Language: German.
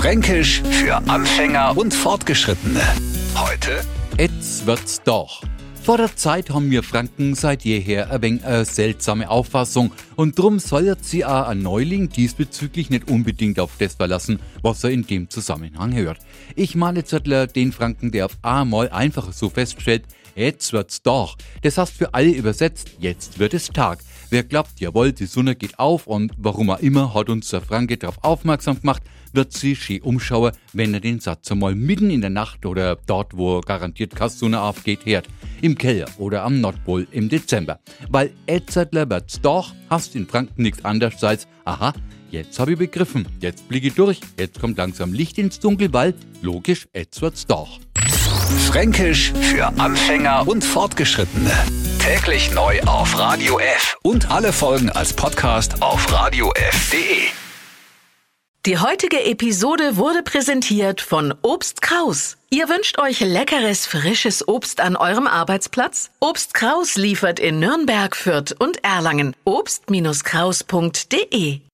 Fränkisch für Anfänger und Fortgeschrittene. Heute Jetzt wird's doch. Vor der Zeit haben wir Franken seit jeher ein wenig eine seltsame Auffassung und drum soll jetzt sie auch ein Neuling diesbezüglich nicht unbedingt auf das verlassen, was er in dem Zusammenhang hört. Ich meine Zettler den Franken, der auf einmal einfach so feststellt, jetzt wird's doch. Das heißt für alle übersetzt, jetzt wird es Tag. Wer glaubt, jawohl, die Sonne geht auf und warum auch immer hat uns der Franke darauf aufmerksam gemacht, wird sie schön umschauen, wenn er den Satz einmal mitten in der Nacht oder dort, wo garantiert keine Sonne aufgeht, hört. Im Keller oder am Nordpol im Dezember. Weil Edzardler wird's doch, hast in Franken nichts anderes als, aha, jetzt habe ich begriffen, jetzt blicke ich durch, jetzt kommt langsam Licht ins Dunkel, weil, logisch, jetzt wird's doch. Fränkisch für Anfänger und Fortgeschrittene. Täglich neu auf Radio F und alle Folgen als Podcast auf radiof.de. Die heutige Episode wurde präsentiert von Obst Kraus. Ihr wünscht euch leckeres, frisches Obst an eurem Arbeitsplatz? Obst Kraus liefert in Nürnberg, Fürth und Erlangen. Obst-Kraus.de